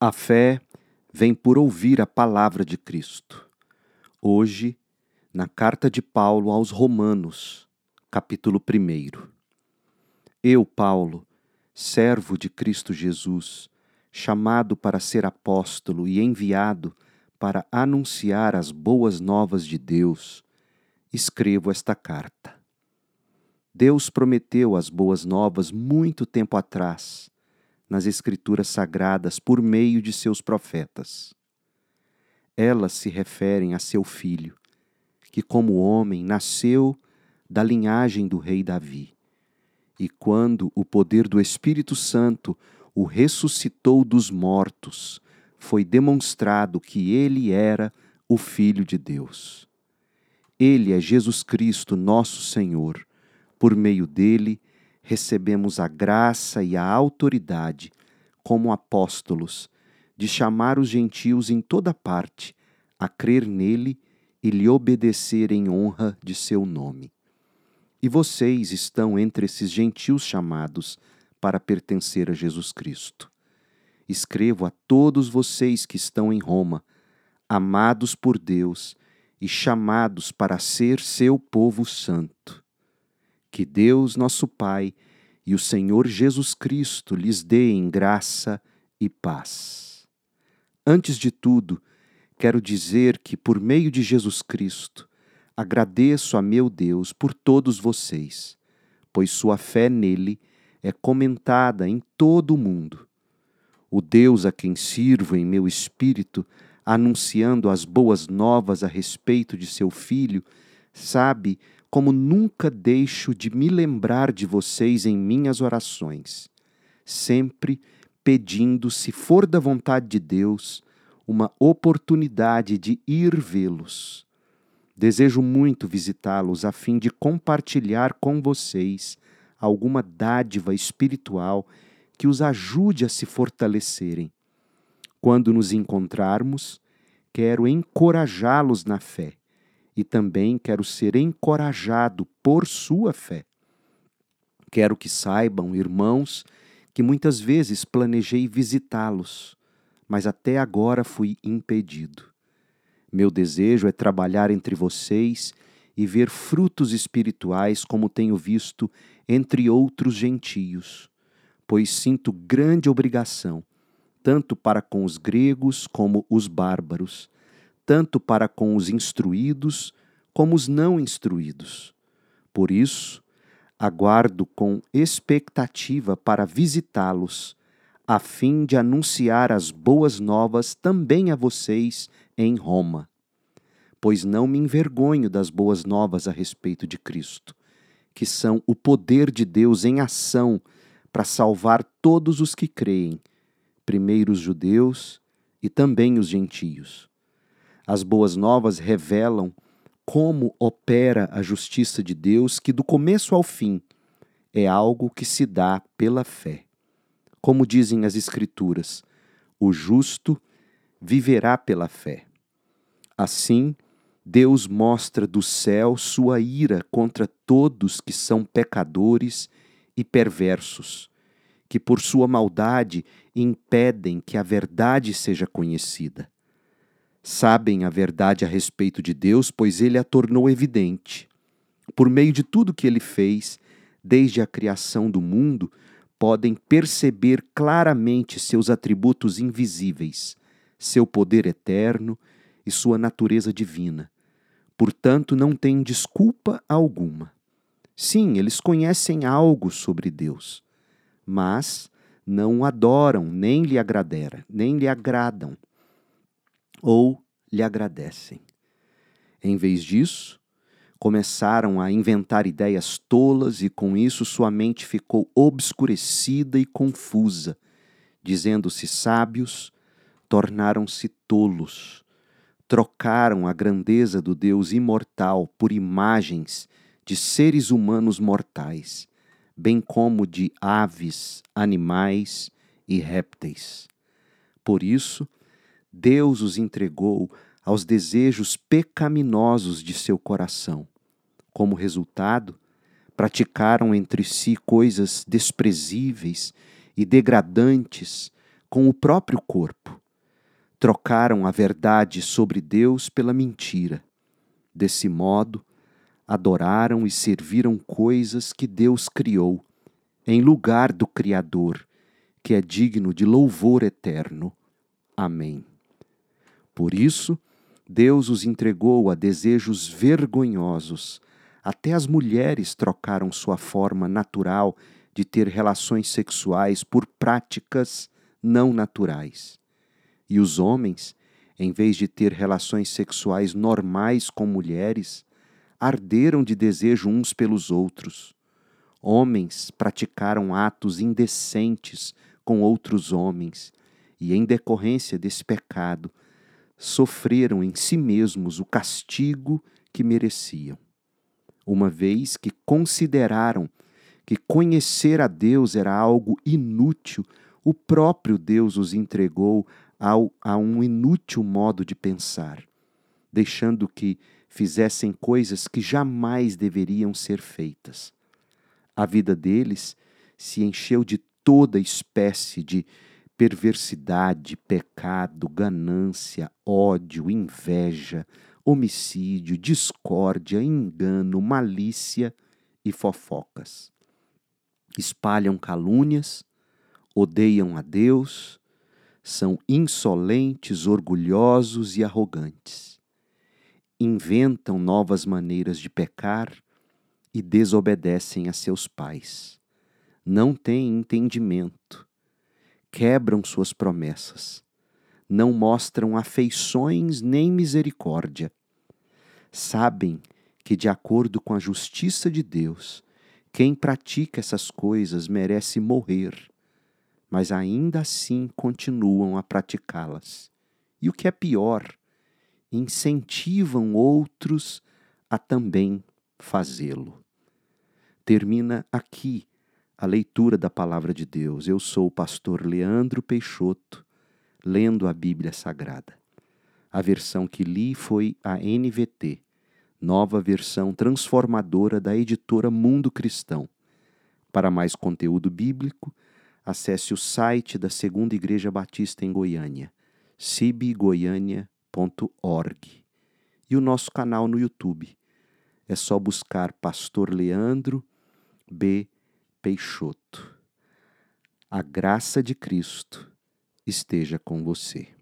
A fé vem por ouvir a palavra de Cristo. Hoje, na carta de Paulo aos Romanos, capítulo 1. Eu, Paulo, servo de Cristo Jesus, chamado para ser apóstolo e enviado para anunciar as boas novas de Deus, escrevo esta carta. Deus prometeu as boas novas muito tempo atrás nas Escrituras Sagradas por meio de seus profetas. Elas se referem a seu filho, que, como homem, nasceu da linhagem do rei Davi. E quando o poder do Espírito Santo o ressuscitou dos mortos, foi demonstrado que ele era o Filho de Deus. Ele é Jesus Cristo, nosso Senhor. Por meio dele, recebemos a graça e a autoridade, como apóstolos, de chamar os gentios em toda parte a crer nele e lhe obedecer em honra de seu nome. E vocês estão entre esses gentios chamados para pertencer a Jesus Cristo. Escrevo a todos vocês que estão em Roma, amados por Deus e chamados para ser seu povo santo que Deus, nosso Pai, e o Senhor Jesus Cristo lhes deem graça e paz. Antes de tudo, quero dizer que, por meio de Jesus Cristo, agradeço a meu Deus por todos vocês, pois sua fé nele é comentada em todo o mundo. O Deus a quem sirvo em meu espírito, anunciando as boas novas a respeito de seu filho, sabe como nunca deixo de me lembrar de vocês em minhas orações, sempre pedindo, se for da vontade de Deus, uma oportunidade de ir vê-los. Desejo muito visitá-los a fim de compartilhar com vocês alguma dádiva espiritual que os ajude a se fortalecerem. Quando nos encontrarmos, quero encorajá-los na fé e também quero ser encorajado por sua fé. Quero que saibam, irmãos, que muitas vezes planejei visitá-los, mas até agora fui impedido. Meu desejo é trabalhar entre vocês e ver frutos espirituais como tenho visto entre outros gentios, pois sinto grande obrigação, tanto para com os gregos como os bárbaros, tanto para com os instruídos como os não instruídos. Por isso, aguardo com expectativa para visitá-los, a fim de anunciar as boas novas também a vocês em Roma. Pois não me envergonho das boas novas a respeito de Cristo, que são o poder de Deus em ação para salvar todos os que creem, primeiro os judeus e também os gentios. As boas novas revelam como opera a justiça de Deus, que do começo ao fim é algo que se dá pela fé. Como dizem as Escrituras, o justo viverá pela fé. Assim, Deus mostra do céu sua ira contra todos que são pecadores e perversos, que por sua maldade impedem que a verdade seja conhecida sabem a verdade a respeito de Deus, pois ele a tornou evidente. Por meio de tudo que ele fez, desde a criação do mundo, podem perceber claramente seus atributos invisíveis, seu poder eterno e sua natureza divina. Portanto, não têm desculpa alguma. Sim, eles conhecem algo sobre Deus, mas não o adoram, nem lhe agradera, nem lhe agradam ou lhe agradecem. Em vez disso, começaram a inventar ideias tolas e com isso sua mente ficou obscurecida e confusa. Dizendo-se sábios, tornaram-se tolos. Trocaram a grandeza do Deus imortal por imagens de seres humanos mortais, bem como de aves, animais e répteis. Por isso, Deus os entregou aos desejos pecaminosos de seu coração. Como resultado, praticaram entre si coisas desprezíveis e degradantes com o próprio corpo. trocaram a verdade sobre Deus pela mentira. Desse modo, adoraram e serviram coisas que Deus criou, em lugar do Criador, que é digno de louvor eterno. Amém. Por isso, Deus os entregou a desejos vergonhosos. Até as mulheres trocaram sua forma natural de ter relações sexuais por práticas não naturais. E os homens, em vez de ter relações sexuais normais com mulheres, arderam de desejo uns pelos outros. Homens praticaram atos indecentes com outros homens, e em decorrência desse pecado, sofreram em si mesmos o castigo que mereciam. Uma vez que consideraram que conhecer a Deus era algo inútil, o próprio Deus os entregou ao, a um inútil modo de pensar, deixando que fizessem coisas que jamais deveriam ser feitas. A vida deles se encheu de toda espécie de perversidade, pecado, ganância, ódio, inveja, homicídio, discórdia, engano, malícia e fofocas. Espalham calúnias, odeiam a Deus, são insolentes, orgulhosos e arrogantes. Inventam novas maneiras de pecar e desobedecem a seus pais. Não têm entendimento quebram suas promessas, não mostram afeições nem misericórdia. Sabem que, de acordo com a justiça de Deus, quem pratica essas coisas merece morrer, mas ainda assim continuam a praticá-las. E o que é pior, incentivam outros a também fazê-lo. Termina aqui a leitura da palavra de Deus. Eu sou o pastor Leandro Peixoto, lendo a Bíblia Sagrada. A versão que li foi a NVT, nova versão transformadora da editora Mundo Cristão. Para mais conteúdo bíblico, acesse o site da Segunda Igreja Batista em Goiânia, cibgoiania.org, e o nosso canal no YouTube. É só buscar Pastor Leandro B. Peixoto. A graça de Cristo esteja com você.